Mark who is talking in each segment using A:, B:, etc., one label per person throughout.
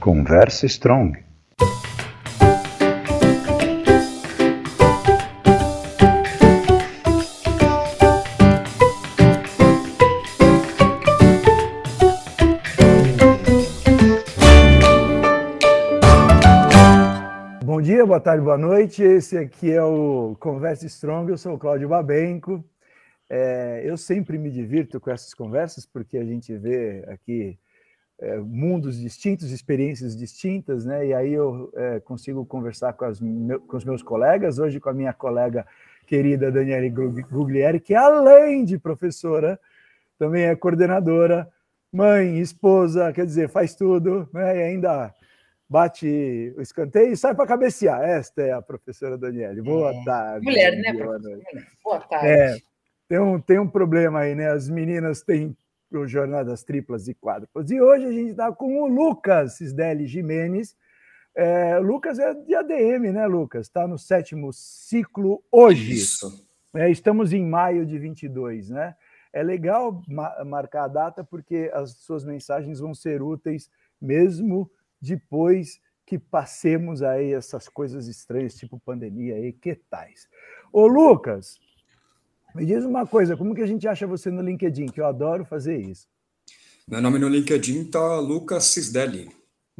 A: Conversa Strong.
B: Bom dia, boa tarde, boa noite. Esse aqui é o Conversa Strong. Eu sou o Cláudio Babenco. É, eu sempre me divirto com essas conversas porque a gente vê aqui é, mundos distintos, experiências distintas, né? E aí eu é, consigo conversar com, com, os meus colegas, hoje com a minha colega querida Daniele Guglieri, que além de professora, também é coordenadora, mãe, esposa, quer dizer, faz tudo, né? E ainda bate o escanteio e sai para cabecear. Esta é a professora Daniele. Boa é. tarde.
C: Mulher, né, professora? Boa tarde.
B: É, tem um, tem um problema aí, né? As meninas têm jornadas triplas e quádruplas. E hoje a gente está com o Lucas Cisdeli Jimenez. É, Lucas é de ADM, né, Lucas? Está no sétimo ciclo hoje. Isso. É, estamos em maio de 22, né? É legal ma marcar a data porque as suas mensagens vão ser úteis mesmo depois que passemos aí essas coisas estranhas, tipo pandemia e que tais. Ô, Lucas, me diz uma coisa, como que a gente acha você no LinkedIn? Que eu adoro fazer isso.
D: Meu nome no LinkedIn tá Lucas Cisdelli.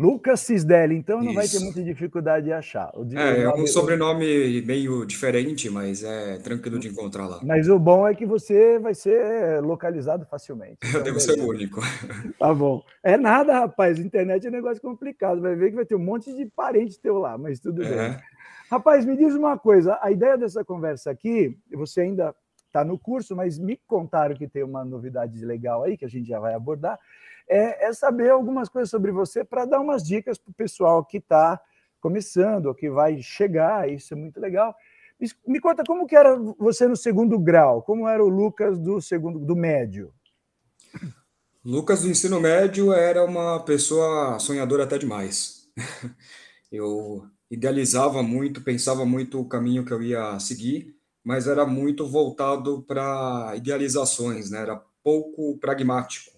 B: Lucas Cisdelli, então não Isso. vai ter muita dificuldade de achar.
D: De, é, é um sobrenome meio diferente, mas é tranquilo de encontrar lá.
B: Mas o bom é que você vai ser localizado facilmente.
D: Eu então, devo beleza. ser o único.
B: Tá bom. É nada, rapaz. Internet é um negócio complicado. Vai ver que vai ter um monte de parente teu lá, mas tudo é. bem. Rapaz, me diz uma coisa. A ideia dessa conversa aqui, você ainda está no curso, mas me contaram que tem uma novidade legal aí, que a gente já vai abordar, é, é saber algumas coisas sobre você para dar umas dicas para o pessoal que está começando, ou que vai chegar, isso é muito legal. Me, conta como que era você no segundo grau, como era o Lucas do segundo do médio?
D: Lucas do ensino médio era uma pessoa sonhadora até demais. Eu idealizava muito, pensava muito o caminho que eu ia seguir mas era muito voltado para idealizações, né? era pouco pragmático.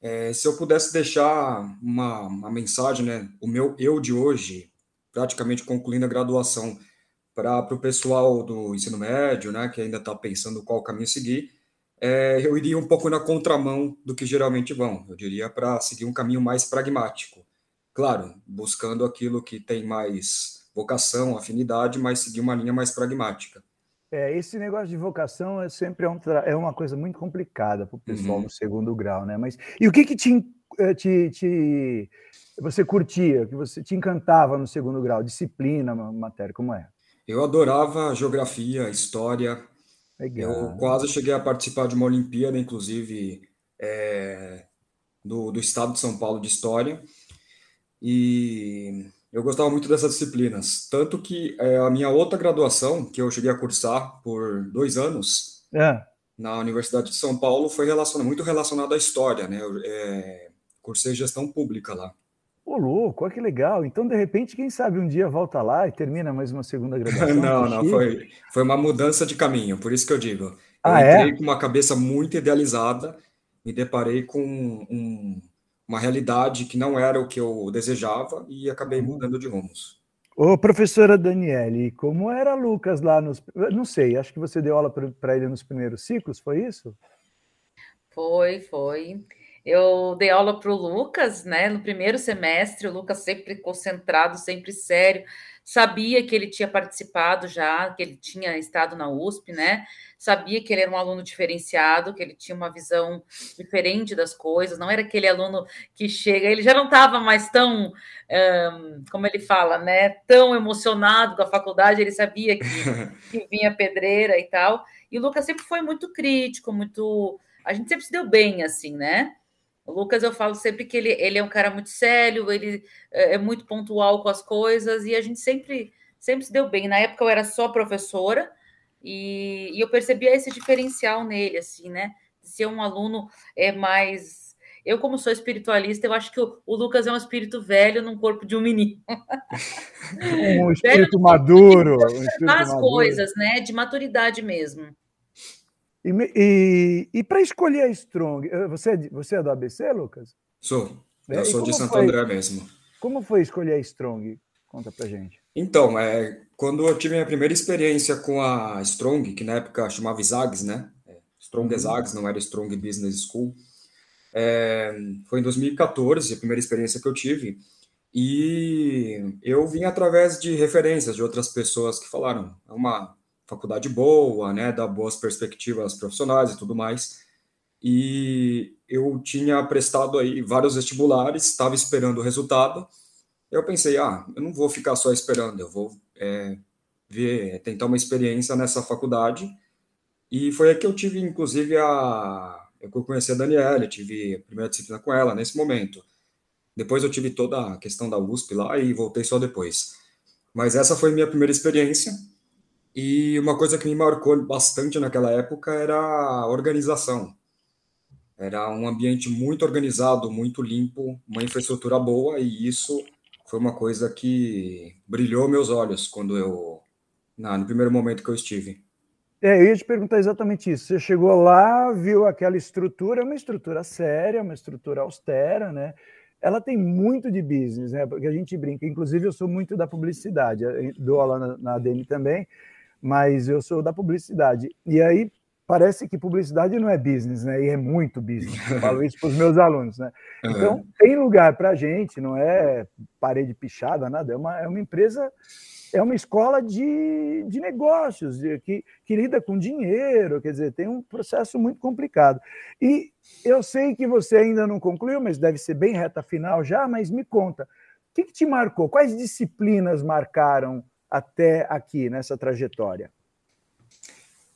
D: É, se eu pudesse deixar uma, uma mensagem, né? o meu eu de hoje, praticamente concluindo a graduação, para o pessoal do ensino médio, né, que ainda está pensando qual caminho seguir, é, eu iria um pouco na contramão do que geralmente vão. Eu diria para seguir um caminho mais pragmático. Claro, buscando aquilo que tem mais vocação, afinidade, mas seguir uma linha mais pragmática.
B: É, esse negócio de vocação é sempre é, um é uma coisa muito complicada para o pessoal uhum. no segundo grau, né? Mas e o que que te, eh, te, te, você curtia, que você te encantava no segundo grau? Disciplina, matéria, como é?
D: Eu adorava geografia, história. Legal. Eu quase cheguei a participar de uma Olimpíada, inclusive é, do, do estado de São Paulo de história. E eu gostava muito dessas disciplinas, tanto que é, a minha outra graduação, que eu cheguei a cursar por dois anos, é. na Universidade de São Paulo, foi relacionado, muito relacionado à história, né? Eu é, cursei gestão pública lá.
B: Ô, louco, olha que legal. Então, de repente, quem sabe um dia volta lá e termina mais uma segunda graduação?
D: não, não, foi, foi uma mudança de caminho, por isso que eu digo. Eu ah, entrei é? com uma cabeça muito idealizada, me deparei com um, uma realidade que não era o que eu desejava e acabei uhum. mudando de rumos.
B: Ô, professora Daniele, como era Lucas lá nos. Não sei, acho que você deu aula para ele nos primeiros ciclos, foi isso?
C: Foi, foi. Eu dei aula para o Lucas, né? No primeiro semestre, o Lucas sempre concentrado, sempre sério, sabia que ele tinha participado já, que ele tinha estado na USP, né? sabia que ele era um aluno diferenciado, que ele tinha uma visão diferente das coisas, não era aquele aluno que chega, ele já não estava mais tão, um, como ele fala, né, tão emocionado com a faculdade, ele sabia que, que vinha pedreira e tal. E o Lucas sempre foi muito crítico, muito. A gente sempre se deu bem, assim, né? O Lucas, eu falo sempre que ele, ele é um cara muito sério, ele é, é muito pontual com as coisas, e a gente sempre, sempre se deu bem. Na época eu era só professora, e, e eu percebia esse diferencial nele, assim, né? De ser um aluno é mais. Eu, como sou espiritualista, eu acho que o, o Lucas é um espírito velho num corpo de um menino.
B: Um espírito maduro. Um espírito
C: as maduro. coisas, né? De maturidade mesmo.
B: E, e, e para escolher a Strong, eh, você, é você é do ABC, Lucas?
D: Sou. Eu sou de Santo foi, André mesmo.
B: Como foi escolher a Strong? Conta pra gente.
D: Então, é, quando eu tive a primeira experiência com a Strong, que na época chamava Zags, né? É, Strong uhum. Zags, não era Strong Business School. É, foi em 2014, a primeira experiência que eu tive. E eu vim através de referências de outras pessoas que falaram, é uma faculdade boa, né, dá boas perspectivas profissionais e tudo mais. E eu tinha prestado aí vários vestibulares, estava esperando o resultado. Eu pensei, ah, eu não vou ficar só esperando, eu vou é, ver, tentar uma experiência nessa faculdade. E foi aí que eu tive, inclusive, a eu conheci a Daniela, tive a primeira disciplina com ela nesse momento. Depois eu tive toda a questão da USP lá e voltei só depois. Mas essa foi minha primeira experiência. E uma coisa que me marcou bastante naquela época era a organização. Era um ambiente muito organizado, muito limpo, uma infraestrutura boa, e isso foi uma coisa que brilhou meus olhos quando eu, na, no primeiro momento que eu estive.
B: É, eu ia te perguntar exatamente isso. Você chegou lá, viu aquela estrutura, uma estrutura séria, uma estrutura austera, né? ela tem muito de business, né? Porque a gente brinca. Inclusive, eu sou muito da publicidade, dou aula na, na também, mas eu sou da publicidade. E aí parece que publicidade não é business, né? E é muito business. Eu falo isso para os meus alunos, né? Então, tem lugar para a gente, não é parede pichada, nada. É uma, é uma empresa é uma escola de, de negócios, de, que, que lida com dinheiro, quer dizer, tem um processo muito complicado. E eu sei que você ainda não concluiu, mas deve ser bem reta final já, mas me conta, o que, que te marcou? Quais disciplinas marcaram até aqui, nessa trajetória?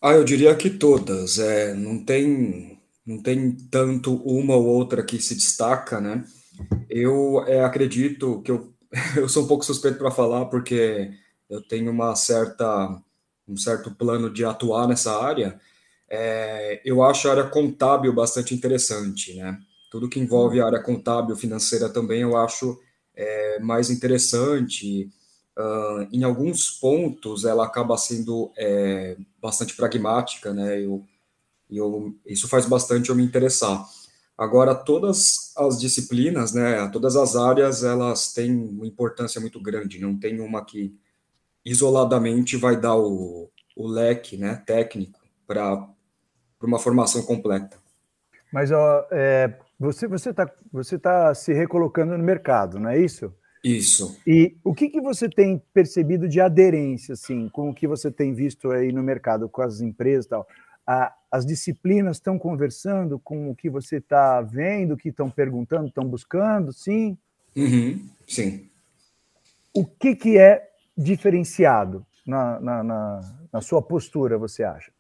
D: Ah, eu diria que todas. É, não tem não tem tanto uma ou outra que se destaca, né? Eu é, acredito que eu, eu sou um pouco suspeito para falar, porque eu tenho uma certa, um certo plano de atuar nessa área, é, eu acho a área contábil bastante interessante, né? Tudo que envolve a área contábil financeira também eu acho é, mais interessante. Uh, em alguns pontos ela acaba sendo é, bastante pragmática, né? Eu, eu, isso faz bastante eu me interessar. Agora, todas as disciplinas, né, todas as áreas, elas têm uma importância muito grande, não tem uma que isoladamente vai dar o, o leque né, técnico para uma formação completa.
B: Mas ó, é, você está você tá se recolocando no mercado, não é isso?
D: Isso.
B: E o que, que você tem percebido de aderência, assim, com o que você tem visto aí no mercado, com as empresas e tal? A, as disciplinas estão conversando com o que você está vendo, que estão perguntando, estão buscando, sim?
D: Uhum, sim.
B: O que, que é diferenciado na, na, na, na sua postura, você acha?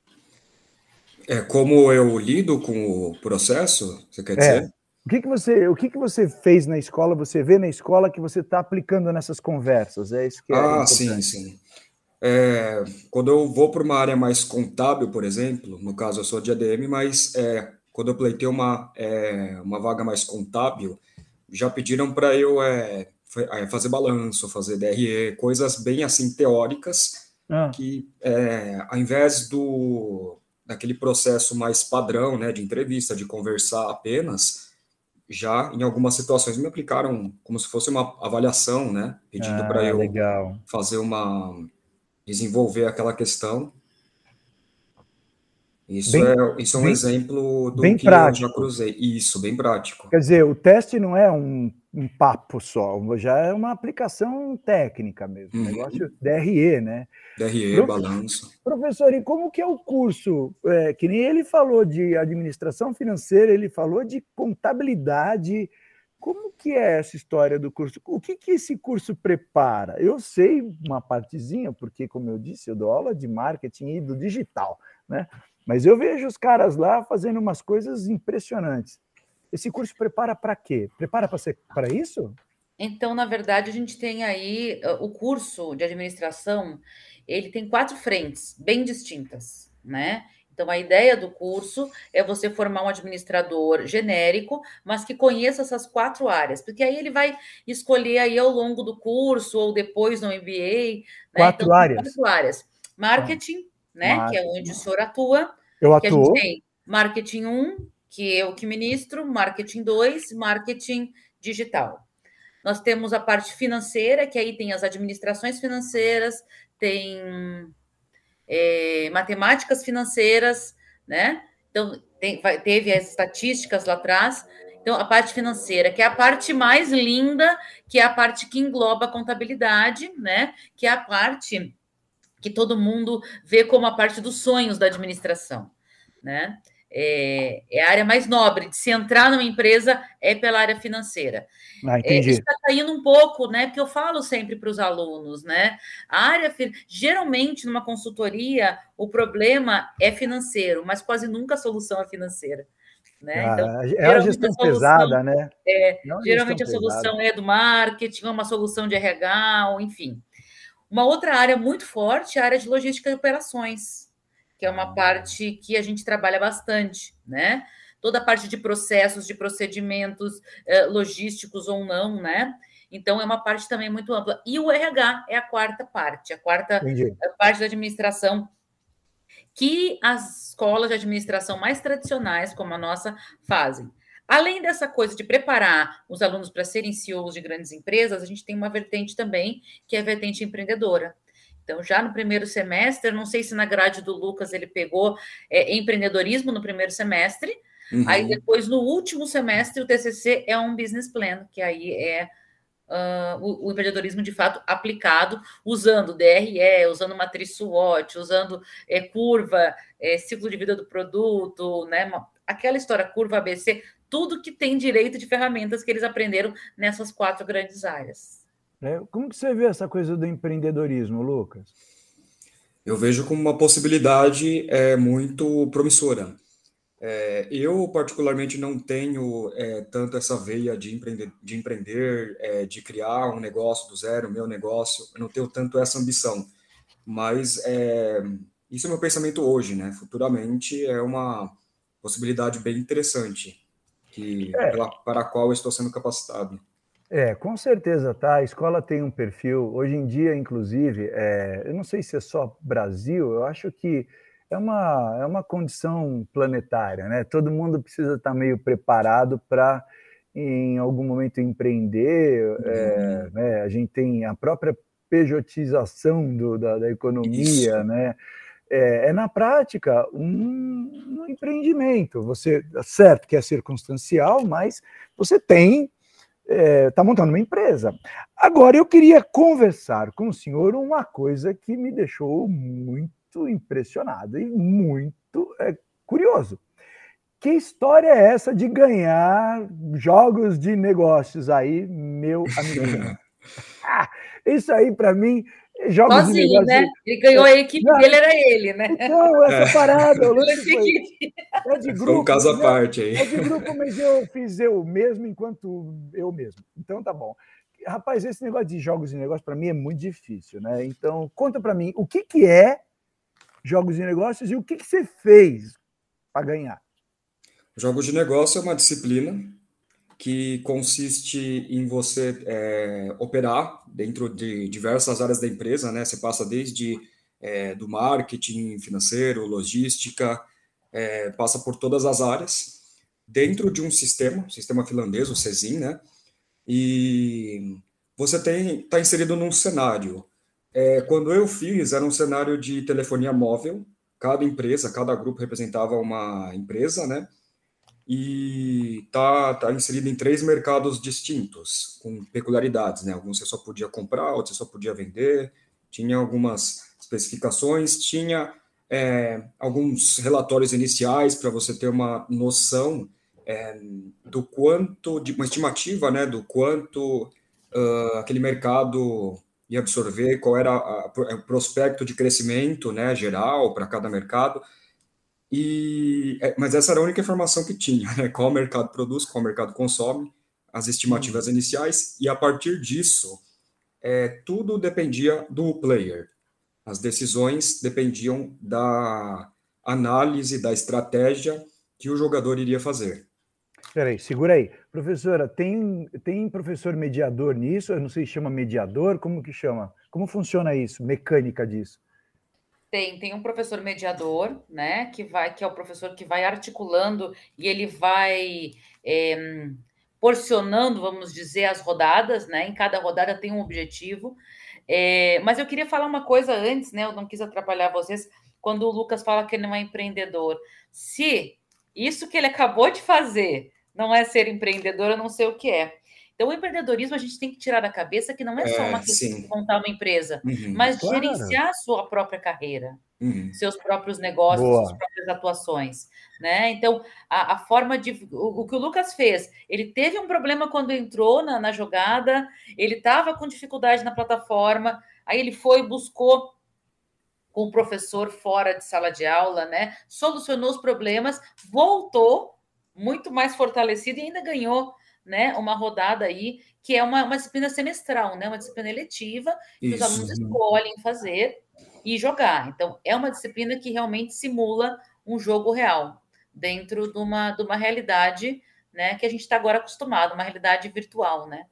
D: É como eu lido com o processo, você quer dizer?
B: É. O que, que você, o que, que você fez na escola, você vê na escola que você está aplicando nessas conversas? É isso que é
D: Ah, sim, sim. É, quando eu vou para uma área mais contábil, por exemplo, no caso eu sou de ADM, mas é, quando eu pleitei uma, é, uma vaga mais contábil, já pediram para eu é, fazer balanço, fazer DRE, coisas bem assim teóricas, ah. que é, ao invés do daquele processo mais padrão, né, de entrevista, de conversar apenas, já em algumas situações me aplicaram como se fosse uma avaliação, né, pedindo ah, para eu
B: legal.
D: fazer uma desenvolver aquela questão. Isso bem, é, isso é um bem, exemplo do que prático. eu já cruzei. Isso, bem prático.
B: Quer dizer, o teste não é um um papo só, já é uma aplicação técnica mesmo, uhum. negócio DRE, né?
D: DRE, Prof... balanço.
B: Professor, e como que é o curso? É, que nem ele falou de administração financeira, ele falou de contabilidade. Como que é essa história do curso? O que, que esse curso prepara? Eu sei uma partezinha, porque, como eu disse, eu dou aula de marketing e do digital, né? Mas eu vejo os caras lá fazendo umas coisas impressionantes. Esse curso prepara para quê? Prepara para isso?
C: Então, na verdade, a gente tem aí o curso de administração, ele tem quatro frentes bem distintas, né? Então, a ideia do curso é você formar um administrador genérico, mas que conheça essas quatro áreas, porque aí ele vai escolher aí ao longo do curso ou depois no MBA.
B: Né? Quatro então, áreas.
C: Quatro áreas. Marketing, ah, né? Marketing. Que é onde o senhor atua.
B: Eu atuo.
C: a gente tem marketing 1, que eu que ministro, marketing 2, marketing digital. Nós temos a parte financeira, que aí tem as administrações financeiras, tem é, matemáticas financeiras, né? Então, tem, vai, teve as estatísticas lá atrás. Então, a parte financeira, que é a parte mais linda, que é a parte que engloba a contabilidade, né? Que é a parte que todo mundo vê como a parte dos sonhos da administração, né? É, é, a área mais nobre de se entrar numa empresa é pela área financeira.
B: Ah, entendi. É,
C: está caindo um pouco, né? Porque eu falo sempre para os alunos, né? A área geralmente numa consultoria o problema é financeiro, mas quase nunca a solução é financeira. Né?
B: Ah, então, é a gestão a solução, pesada, né?
C: É, geralmente a solução pesada. é do marketing, uma solução de RH, ou enfim. Uma outra área muito forte é a área de logística e operações que é uma parte que a gente trabalha bastante, né? Toda a parte de processos, de procedimentos eh, logísticos ou não, né? Então, é uma parte também muito ampla. E o RH é a quarta parte, a quarta Entendi. parte da administração, que as escolas de administração mais tradicionais, como a nossa, fazem. Além dessa coisa de preparar os alunos para serem CEOs de grandes empresas, a gente tem uma vertente também, que é a vertente empreendedora. Então, já no primeiro semestre, não sei se na grade do Lucas ele pegou é, empreendedorismo no primeiro semestre, uhum. aí depois no último semestre o TCC é um business plan, que aí é uh, o, o, empreendedorismo de fato aplicado, usando DRE, usando matriz SWOT, usando é, curva, é, ciclo de vida do produto, né? Aquela história curva ABC, tudo que tem direito de ferramentas que eles aprenderam nessas quatro grandes áreas.
B: Né? Como que você vê essa coisa do empreendedorismo, Lucas?
D: Eu vejo como uma possibilidade é, muito promissora. É, eu, particularmente, não tenho é, tanto essa veia de empreender, de, empreender é, de criar um negócio do zero, meu negócio, eu não tenho tanto essa ambição. Mas é, isso é meu pensamento hoje, né? Futuramente é uma possibilidade bem interessante que, é. pela, para a qual eu estou sendo capacitado.
B: É, com certeza, tá? A escola tem um perfil. Hoje em dia, inclusive, é, eu não sei se é só Brasil, eu acho que é uma, é uma condição planetária, né? Todo mundo precisa estar meio preparado para, em algum momento, empreender. É, né? A gente tem a própria pejotização do, da, da economia, Isso. né? É, é, na prática um, um empreendimento. Você, certo que é circunstancial, mas você tem está é, tá montando uma empresa. Agora, eu queria conversar com o senhor uma coisa que me deixou muito impressionado e muito é, curioso. Que história é essa de ganhar jogos de negócios aí, meu amigo? ah, isso aí, para mim,
C: jogos Sozinho, né? Ele ganhou a equipe não, dele, era ele, né?
B: Não, essa é. parada, o Lúcio foi,
D: é de grupo. Foi um caso à parte aí.
B: É de grupo, mas eu fiz eu mesmo enquanto eu mesmo. Então tá bom. Rapaz, esse negócio de jogos e negócios para mim é muito difícil, né? Então conta para mim o que que é jogos e negócios e o que que você fez para ganhar.
D: Jogos de negócio é uma disciplina que consiste em você é, operar dentro de diversas áreas da empresa, né? Você passa desde é, do marketing financeiro, logística, é, passa por todas as áreas dentro de um sistema, sistema finlandês, o CESIM, né? E você tem está inserido num cenário. É, quando eu fiz, era um cenário de telefonia móvel. Cada empresa, cada grupo representava uma empresa, né? E está tá inserido em três mercados distintos, com peculiaridades, né? Alguns você só podia comprar, outros você só podia vender, tinha algumas especificações, tinha é, alguns relatórios iniciais para você ter uma noção é, do quanto, de uma estimativa, né, do quanto uh, aquele mercado ia absorver, qual era o prospecto de crescimento, né, geral para cada mercado, e, é, mas essa era a única informação que tinha, né? Qual o mercado produz, qual o mercado consome, as estimativas uhum. iniciais, e a partir disso, é, tudo dependia do player. As decisões dependiam da análise, da estratégia que o jogador iria fazer.
B: Peraí, segura aí. Professora, tem, tem professor mediador nisso? Eu não sei se chama mediador, como que chama? Como funciona isso, mecânica disso?
C: Tem, tem um professor mediador, né? Que vai, que é o professor que vai articulando e ele vai é, porcionando, vamos dizer, as rodadas, né? Em cada rodada tem um objetivo. É, mas eu queria falar uma coisa antes, né? Eu não quis atrapalhar vocês quando o Lucas fala que ele não é empreendedor. Se isso que ele acabou de fazer não é ser empreendedor, eu não sei o que é. Então, o empreendedorismo a gente tem que tirar da cabeça que não é só uma é, questão de montar uma empresa, uhum, mas claro. gerenciar a sua própria carreira, uhum. seus próprios negócios, Boa. suas próprias atuações. Né? Então, a, a forma de. O, o, que o Lucas fez, ele teve um problema quando entrou na, na jogada, ele estava com dificuldade na plataforma, aí ele foi, buscou com o professor fora de sala de aula, né? Solucionou os problemas, voltou muito mais fortalecido e ainda ganhou né, uma rodada aí, que é uma, uma disciplina semestral, né, uma disciplina eletiva, que Isso. os alunos escolhem fazer e jogar. Então, é uma disciplina que realmente simula um jogo real, dentro de uma, de uma realidade né, que a gente está agora acostumado, uma realidade virtual, né?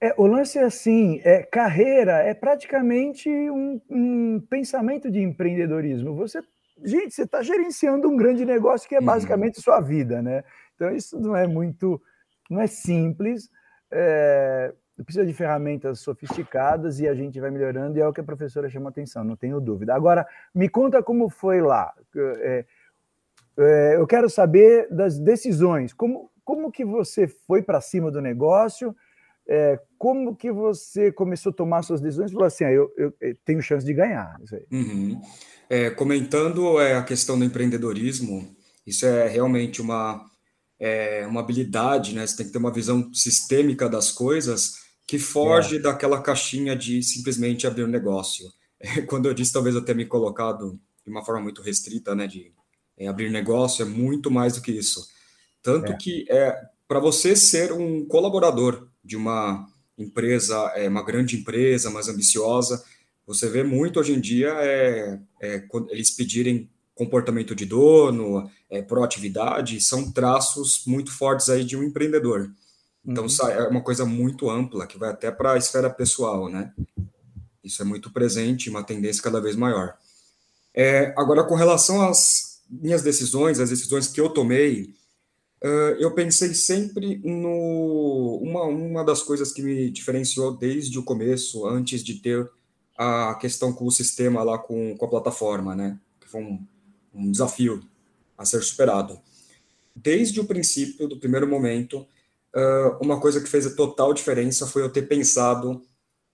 B: É, o lance é assim, é, carreira é praticamente um, um pensamento de empreendedorismo. Você, gente, você está gerenciando um grande negócio que é uhum. basicamente uhum. sua vida, né? Então isso não é muito não é simples, é, precisa de ferramentas sofisticadas e a gente vai melhorando, e é o que a professora chama atenção, não tenho dúvida. Agora, me conta como foi lá. É, é, eu quero saber das decisões. Como, como que você foi para cima do negócio? É, como que você começou a tomar suas decisões? Falou assim, ah, eu, eu, eu, tenho chance de ganhar.
D: Uhum. É, comentando é, a questão do empreendedorismo, isso é realmente uma é, uma habilidade, né? Você tem que ter uma visão sistêmica das coisas que foge é. daquela caixinha de simplesmente abrir um negócio. Quando eu disse, talvez eu tenha me colocado de uma forma muito restrita, né? De é, abrir negócio, é muito mais do que isso. Tanto é. que é para você ser um colaborador de uma empresa, é, uma grande empresa, mais ambiciosa, você vê muito hoje em dia é, é, eles pedirem comportamento de dono, é, proatividade, são traços muito fortes aí de um empreendedor. Então, uhum. é uma coisa muito ampla, que vai até para a esfera pessoal, né? Isso é muito presente, uma tendência cada vez maior. É, agora, com relação às minhas decisões, as decisões que eu tomei, uh, eu pensei sempre no... Uma, uma das coisas que me diferenciou desde o começo, antes de ter a questão com o sistema lá, com, com a plataforma, né? Que foi um, um desafio a ser superado. Desde o princípio, do primeiro momento, uma coisa que fez a total diferença foi eu ter pensado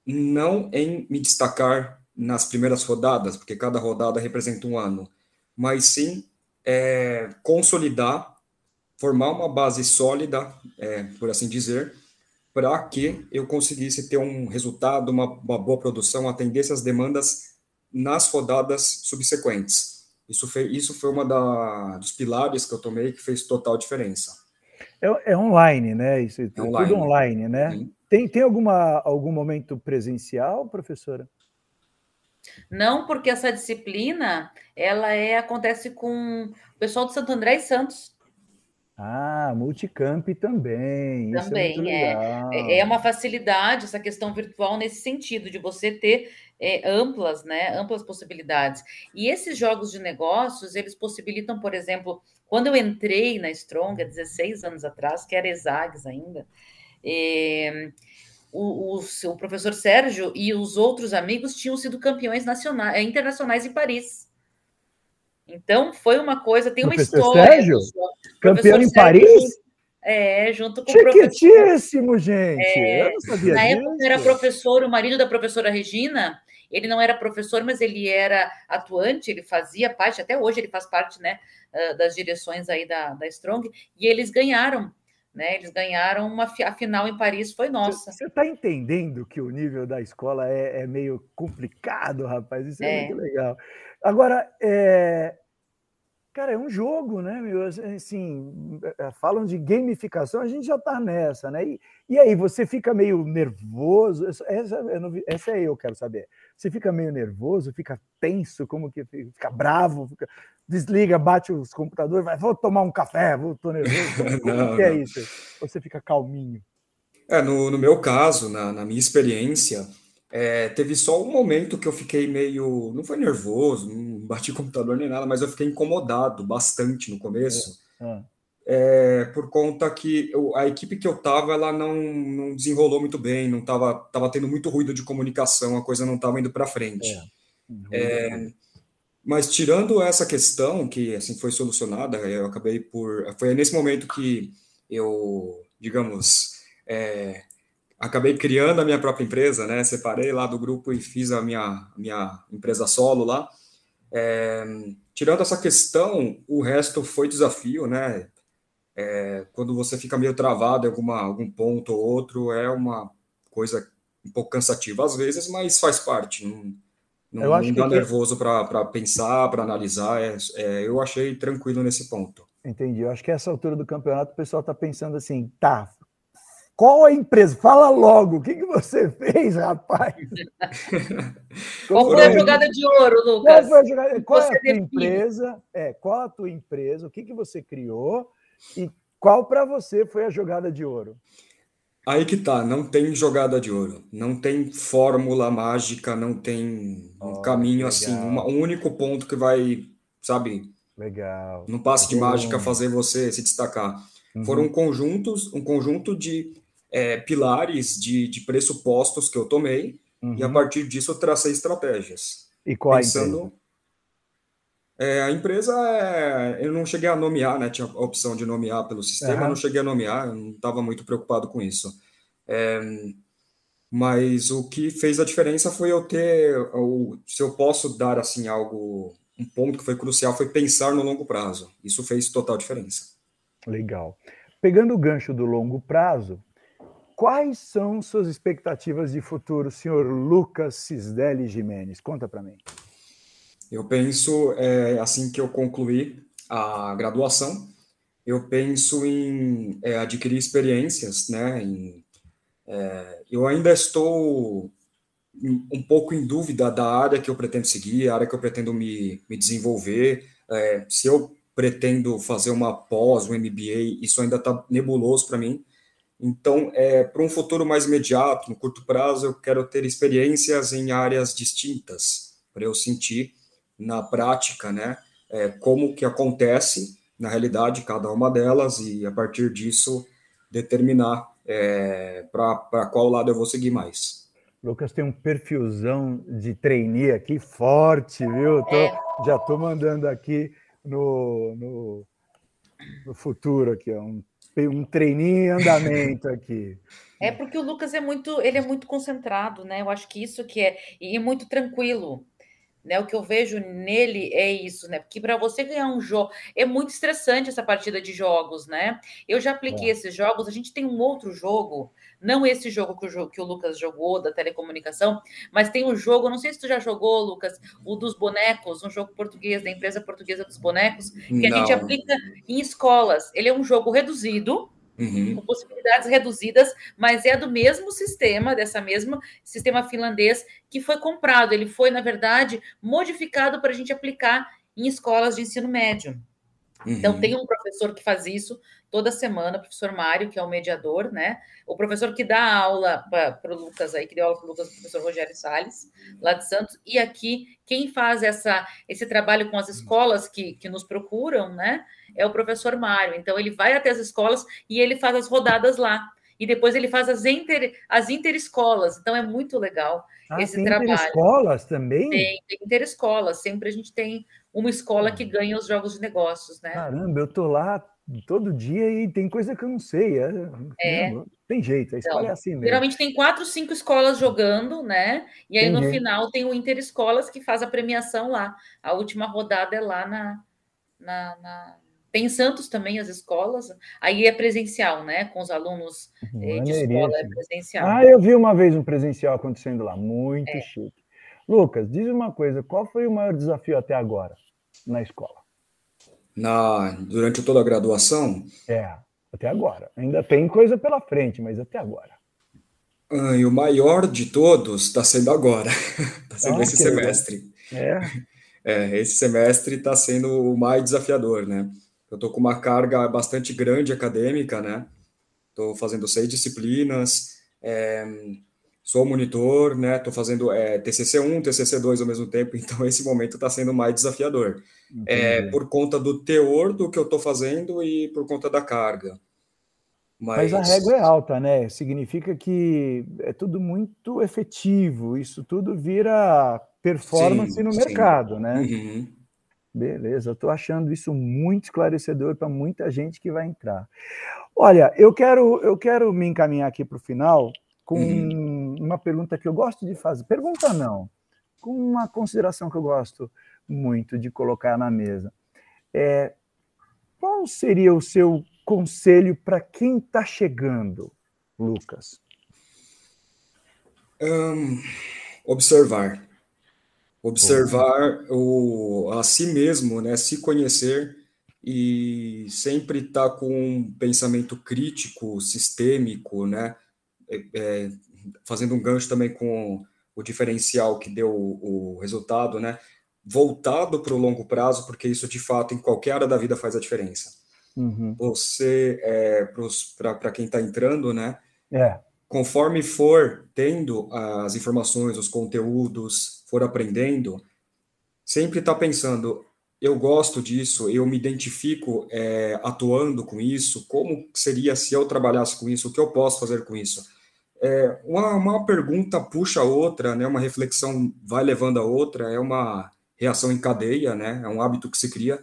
D: não em me destacar nas primeiras rodadas, porque cada rodada representa um ano, mas sim é, consolidar, formar uma base sólida, é, por assim dizer, para que eu conseguisse ter um resultado, uma, uma boa produção, atender essas demandas nas rodadas subsequentes. Isso foi, isso foi uma da, dos pilares que eu tomei que fez total diferença.
B: É, é online, né? Isso é online. tudo online, né? Tem, tem alguma, algum momento presencial, professora?
C: Não, porque essa disciplina ela é acontece com o pessoal do Santo André e Santos.
B: Ah, multicamp também.
C: Também é, é, é. uma facilidade essa questão virtual nesse sentido de você ter é, amplas, né, amplas possibilidades. E esses jogos de negócios, eles possibilitam, por exemplo, quando eu entrei na Strong há 16 anos atrás, que era Exags ainda, é, o, o, o, professor Sérgio e os outros amigos tinham sido campeões nacionais, internacionais em Paris. Então, foi uma coisa, tem uma história.
B: Sérgio? Campeão em Paris?
C: É, junto com
B: o professor. gente! É, eu não sabia
C: Na época era professor, o marido da professora Regina, ele não era professor, mas ele era atuante, ele fazia parte, até hoje ele faz parte, né, das direções aí da, da Strong, e eles ganharam, né, eles ganharam uma a final em Paris, foi nossa.
B: Você está entendendo que o nível da escola é, é meio complicado, rapaz, isso é, é. muito legal. Agora, é, Cara, é um jogo, né? Meu? Assim, é, falam de gamificação, a gente já está nessa, né? E, e, aí, você fica meio nervoso? Essa, essa é eu quero saber. Você fica meio nervoso, fica tenso, como que fica bravo, fica, desliga, bate os computadores, vai, vou tomar um café, vou, tô nervoso. Como não, que é isso? Você fica calminho?
D: É, no, no meu caso, na, na minha experiência, é, teve só um momento que eu fiquei meio. Não foi nervoso, não bati o computador nem nada, mas eu fiquei incomodado bastante no começo. É, é. é, por conta que eu, a equipe que eu estava ela não, não desenrolou muito bem, não estava tava tendo muito ruído de comunicação, a coisa não estava indo para frente. É. É, mas tirando essa questão que assim foi solucionada, eu acabei por foi nesse momento que eu, digamos, é, acabei criando a minha própria empresa, né? Separei lá do grupo e fiz a minha minha empresa solo lá. É, tirando essa questão, o resto foi desafio, né? É, quando você fica meio travado em alguma, algum ponto ou outro, é uma coisa um pouco cansativa às vezes, mas faz parte. Não, não, eu acho não dá que nervoso para pensar, para analisar. É, é, eu achei tranquilo nesse ponto.
B: Entendi. Eu acho que essa altura do campeonato o pessoal está pensando assim, tá, qual a empresa? Fala logo, o que, que você fez, rapaz?
C: qual foi a jogada de ouro, Lucas?
B: Qual, foi a jogada... qual é a tua empresa? É, qual a tua empresa? O que, que você criou? E qual para você foi a jogada de ouro?
D: Aí que tá, não tem jogada de ouro, não tem fórmula mágica, não tem um oh, caminho legal. assim, uma, um único ponto que vai, sabe?
B: Legal.
D: No passe de mágica fazer você se destacar. Uhum. Foram conjuntos, um conjunto de é, pilares de, de pressupostos que eu tomei uhum. e a uhum. partir disso eu tracei estratégias.
B: E qual pensando, a empresa?
D: É, a empresa, é, eu não cheguei a nomear, né? Tinha a opção de nomear pelo sistema, uhum. não cheguei a nomear, eu não estava muito preocupado com isso. É, mas o que fez a diferença foi eu ter, ou, se eu posso dar assim algo, um ponto que foi crucial foi pensar no longo prazo. Isso fez total diferença.
B: Legal. Pegando o gancho do longo prazo, quais são suas expectativas de futuro, senhor Lucas Cisdelli Jimenez? Conta para mim.
D: Eu penso, é, assim que eu concluir a graduação, eu penso em é, adquirir experiências, né? Em, é, eu ainda estou um pouco em dúvida da área que eu pretendo seguir, a área que eu pretendo me, me desenvolver. É, se eu pretendo fazer uma pós, um MBA, isso ainda está nebuloso para mim. Então, é, para um futuro mais imediato, no curto prazo, eu quero ter experiências em áreas distintas, para eu sentir na prática, né, é, como que acontece na realidade cada uma delas e a partir disso determinar é, para qual lado eu vou seguir mais.
B: Lucas tem um perfilzão de trainee aqui forte, viu? Tô, é. Já estou mandando aqui no, no, no, futuro aqui, ó, um, um trainee em andamento aqui.
C: É porque o Lucas é muito, ele é muito concentrado, né? Eu acho que isso que é e muito tranquilo. Né, o que eu vejo nele é isso, né? Porque para você ganhar um jogo é muito estressante essa partida de jogos, né? Eu já apliquei é. esses jogos. A gente tem um outro jogo, não esse jogo que o, que o Lucas jogou da telecomunicação, mas tem um jogo. Não sei se tu já jogou, Lucas, o dos bonecos, um jogo português da empresa portuguesa dos bonecos, que não. a gente aplica em escolas. Ele é um jogo reduzido Uhum. com possibilidades reduzidas, mas é do mesmo sistema, dessa mesma sistema finlandês que foi comprado. Ele foi, na verdade, modificado para a gente aplicar em escolas de ensino médio. Então, uhum. Então, tem um professor que faz isso toda semana, o professor Mário, que é o mediador, né? O professor que dá aula para o Lucas aí, que deu aula para o Lucas, o professor Rogério Salles, lá de Santos. E aqui, quem faz essa, esse trabalho com as escolas que, que nos procuram, né? É o professor Mário. Então, ele vai até as escolas e ele faz as rodadas lá. E depois ele faz as, inter, as interescolas. Então, é muito legal ah, esse tem trabalho.
B: Interescolas também?
C: Tem, tem interescolas. Sempre a gente tem uma escola que ganha os jogos de negócios, né?
B: Caramba, eu tô lá todo dia e tem coisa que eu não sei. É, é. Não, tem jeito, a escola então, é assim mesmo.
C: Geralmente tem quatro, cinco escolas jogando, né? E aí no final tem o Interescolas que faz a premiação lá. A última rodada é lá na, na, na... Tem em Santos também as escolas, aí é presencial, né? Com os alunos eh, de escola, é presencial.
B: Ah, eu vi uma vez um presencial acontecendo lá, muito é. chique. Lucas, diz uma coisa, qual foi o maior desafio até agora na escola?
D: Na, durante toda a graduação?
B: É, até agora. Ainda tem coisa pela frente, mas até agora.
D: Ah, e o maior de todos está sendo agora. Está sendo ah, esse semestre.
B: É.
D: é. Esse semestre está sendo o mais desafiador, né? Eu estou com uma carga bastante grande acadêmica, né? Estou fazendo seis disciplinas. É, sou monitor, né? Estou fazendo é, TCC1, TCC2 ao mesmo tempo, então esse momento está sendo mais desafiador. É, por conta do teor do que eu estou fazendo e por conta da carga.
B: Mas... Mas... a régua é alta, né? Significa que é tudo muito efetivo, isso tudo vira performance sim, no sim. mercado, né? Uhum. Beleza, eu estou achando isso muito esclarecedor para muita gente que vai entrar. Olha, eu quero, eu quero me encaminhar aqui para o final com uhum. Uma pergunta que eu gosto de fazer. Pergunta não, com uma consideração que eu gosto muito de colocar na mesa. É, qual seria o seu conselho para quem está chegando, Lucas?
D: Um, observar. Observar o, a si mesmo, né? se conhecer e sempre estar tá com um pensamento crítico, sistêmico, né? É, é, fazendo um gancho também com o diferencial que deu o, o resultado, né? Voltado para o longo prazo, porque isso de fato em qualquer área da vida faz a diferença. Uhum. Você, é, para quem está entrando, né? É. Conforme for tendo as informações, os conteúdos, for aprendendo, sempre está pensando, eu gosto disso, eu me identifico é, atuando com isso, como seria se eu trabalhasse com isso, o que eu posso fazer com isso? É, uma, uma pergunta puxa a outra, né, uma reflexão vai levando a outra, é uma reação em cadeia, né, é um hábito que se cria,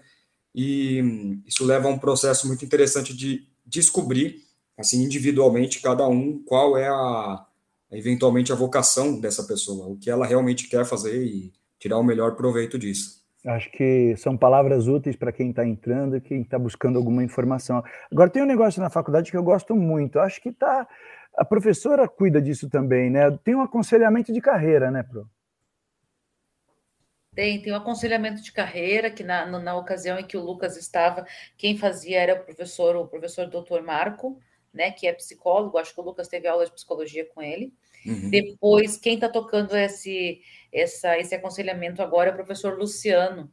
D: e isso leva a um processo muito interessante de descobrir, assim, individualmente, cada um, qual é a, eventualmente, a vocação dessa pessoa, o que ela realmente quer fazer e tirar o melhor proveito disso.
B: Acho que são palavras úteis para quem está entrando e quem está buscando alguma informação. Agora, tem um negócio na faculdade que eu gosto muito. Acho que tá, a professora cuida disso também, né? Tem um aconselhamento de carreira, né, Pro?
C: Tem, tem um aconselhamento de carreira, que na, na ocasião em que o Lucas estava, quem fazia era o professor, o professor doutor Marco, né, que é psicólogo, acho que o Lucas teve aula de psicologia com ele. Uhum. Depois, quem está tocando esse, essa, esse aconselhamento agora é o professor Luciano,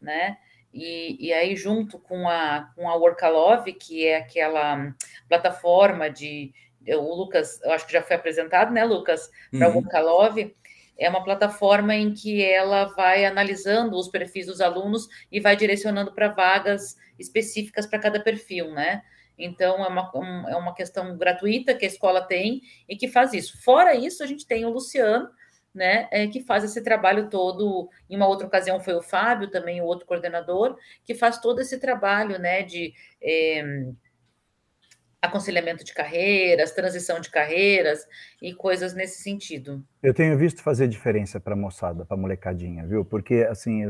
C: né? E, e aí, junto com a, com a Workalove, que é aquela plataforma de. O Lucas, eu acho que já foi apresentado, né, Lucas, para uhum. a Workalove é uma plataforma em que ela vai analisando os perfis dos alunos e vai direcionando para vagas específicas para cada perfil, né? Então, é uma, um, é uma questão gratuita que a escola tem e que faz isso. Fora isso, a gente tem o Luciano, né, é, que faz esse trabalho todo. Em uma outra ocasião foi o Fábio, também o outro coordenador, que faz todo esse trabalho, né, de. É, aconselhamento de carreiras, transição de carreiras e coisas nesse sentido.
B: Eu tenho visto fazer diferença para a moçada, para a molecadinha, viu? Porque, assim,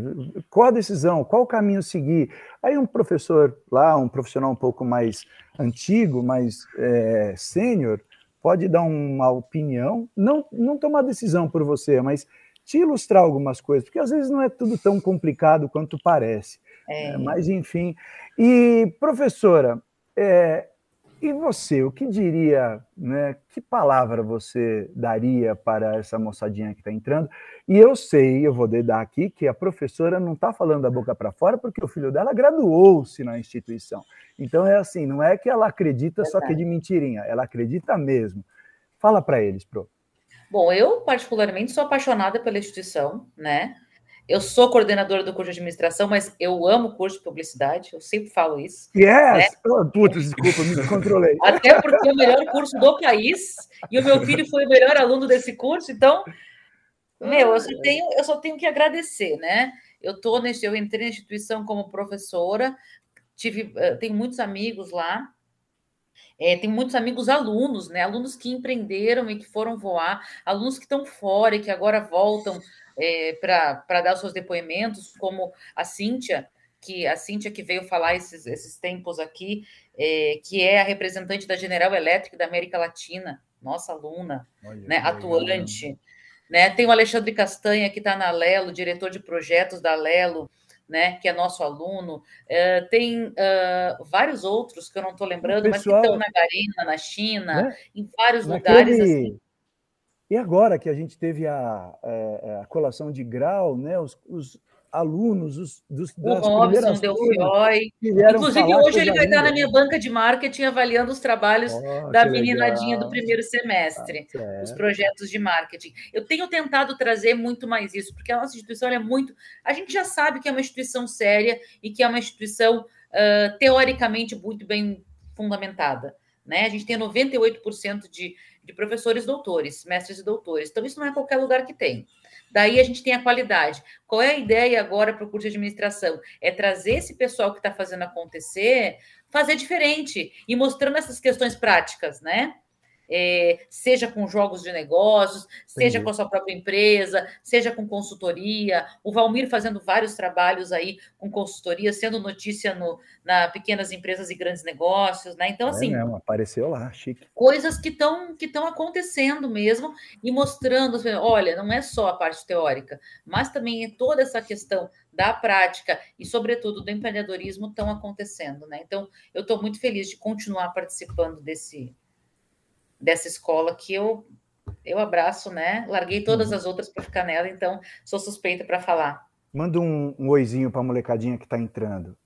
B: qual a decisão, qual o caminho seguir? Aí um professor lá, um profissional um pouco mais antigo, mais é, sênior, pode dar uma opinião, não, não tomar decisão por você, mas te ilustrar algumas coisas, porque às vezes não é tudo tão complicado quanto parece. É. É, mas, enfim. E, professora, é, e você, o que diria, né? Que palavra você daria para essa moçadinha que está entrando? E eu sei, eu vou dedar aqui, que a professora não está falando da boca para fora, porque o filho dela graduou-se na instituição. Então é assim, não é que ela acredita só que é de mentirinha, ela acredita mesmo. Fala para eles, Pro.
C: Bom, eu particularmente sou apaixonada pela instituição, né? Eu sou coordenadora do curso de administração, mas eu amo curso de publicidade, eu sempre falo isso.
B: Yes! Né? Oh, putz, desculpa, me controlei.
C: Até porque é o melhor curso do país, e o meu filho foi o melhor aluno desse curso, então, meu, eu só tenho, eu só tenho que agradecer, né? Eu tô nesse, eu entrei na instituição como professora, tive, eh, tenho muitos amigos lá, é, tem muitos amigos alunos, né? Alunos que empreenderam e que foram voar, alunos que estão fora e que agora voltam é, para dar os seus depoimentos, como a Cíntia, que a Cíntia que veio falar esses, esses tempos aqui, é, que é a representante da General Electric da América Latina, nossa aluna, Olha, né, atuante. Né? Tem o Alexandre Castanha, que está na Lelo, diretor de projetos da Lelo, né, que é nosso aluno. Uh, tem uh, vários outros que eu não estou lembrando, pessoal, mas que estão na Garina, na China, né? em vários Naquele, lugares. Assim.
B: E agora que a gente teve a, a, é, é, a colação de grau, né, os, os alunos os, dos,
C: o Robson Delfioi. Inclusive, hoje ele vai estar na minha banca de marketing avaliando os trabalhos oh, da meninadinha legal. do primeiro semestre, ah, os projetos de marketing. Eu tenho tentado trazer muito mais isso, porque a nossa instituição é muito. A gente já sabe que é uma instituição séria e que é uma instituição uh, teoricamente muito bem fundamentada. Né? A gente tem 98% de, de professores doutores, mestres e doutores. Então, isso não é qualquer lugar que tem. Daí a gente tem a qualidade. Qual é a ideia agora para o curso de administração? É trazer esse pessoal que está fazendo acontecer, fazer diferente e mostrando essas questões práticas, né? É, seja com jogos de negócios, seja com a sua própria empresa, seja com consultoria. O Valmir fazendo vários trabalhos aí com consultoria, sendo notícia no, na pequenas empresas e grandes negócios, né? Então, é assim.
B: Mesmo, apareceu lá, chique.
C: Coisas que estão que acontecendo mesmo e mostrando, assim, olha, não é só a parte teórica, mas também é toda essa questão da prática e, sobretudo, do empreendedorismo estão acontecendo, né? Então, eu estou muito feliz de continuar participando desse dessa escola que eu eu abraço, né? Larguei todas uhum. as outras para ficar nela, então sou suspeita para falar.
B: Manda um, um oizinho para a molecadinha que está entrando.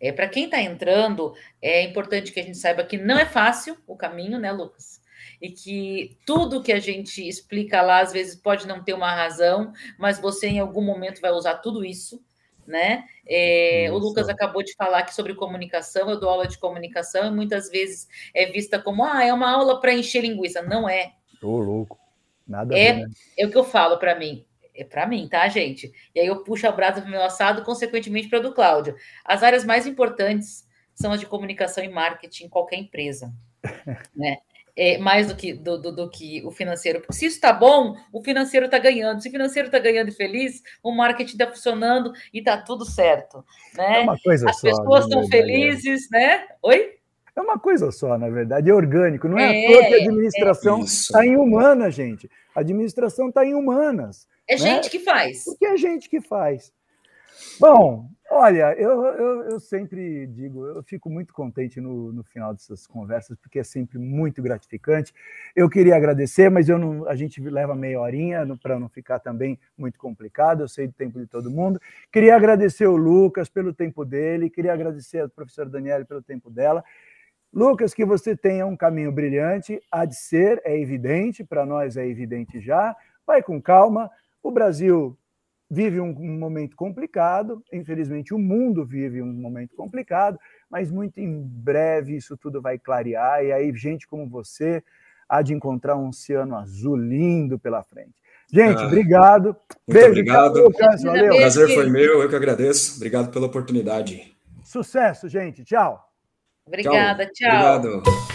C: É, para quem está entrando, é importante que a gente saiba que não é fácil o caminho, né, Lucas? E que tudo que a gente explica lá, às vezes, pode não ter uma razão, mas você em algum momento vai usar tudo isso né? É, o Lucas acabou de falar aqui sobre comunicação, eu dou aula de comunicação e muitas vezes é vista como ah, é uma aula para encher linguiça. Não é.
B: Ô, louco. Nada
C: é, ver, né? é o que eu falo para mim. É para mim, tá, gente? E aí eu puxo a brasa para o meu assado, consequentemente para o do Cláudio. As áreas mais importantes são as de comunicação e marketing em qualquer empresa. né? É, mais do que, do, do, do, que o financeiro. Porque se isso está bom, o financeiro está ganhando. Se o financeiro está ganhando e feliz, o marketing está funcionando e está tudo certo. Né?
B: É uma coisa
C: As
B: só,
C: pessoas estão felizes, né? Oi?
B: É uma coisa só, na verdade, é orgânico. Não é, é à toa que a administração está é. em humana, gente. A administração está em humanas.
C: É né? gente que faz.
B: Porque é gente que faz. Bom, olha, eu, eu, eu, sempre digo, eu fico muito contente no, no final dessas conversas, porque é sempre muito gratificante. Eu queria agradecer, mas eu não, a gente leva meia horinha para não ficar também muito complicado, eu sei do tempo de todo mundo. Queria agradecer o Lucas pelo tempo dele, queria agradecer a professora Daniela pelo tempo dela. Lucas, que você tenha um caminho brilhante, há de ser, é evidente, para nós é evidente já. Vai com calma. O Brasil vive um, um, momento complicado, infelizmente o mundo vive um momento complicado, mas muito em breve isso tudo vai clarear e aí gente como você há de encontrar um oceano azul lindo pela frente. Gente, ah, obrigado. Muito
D: Beijo, obrigado. Lucas, valeu. O prazer foi meu, eu que agradeço. Obrigado pela oportunidade.
B: Sucesso, gente. Tchau.
C: Obrigada, tchau. tchau. Obrigado.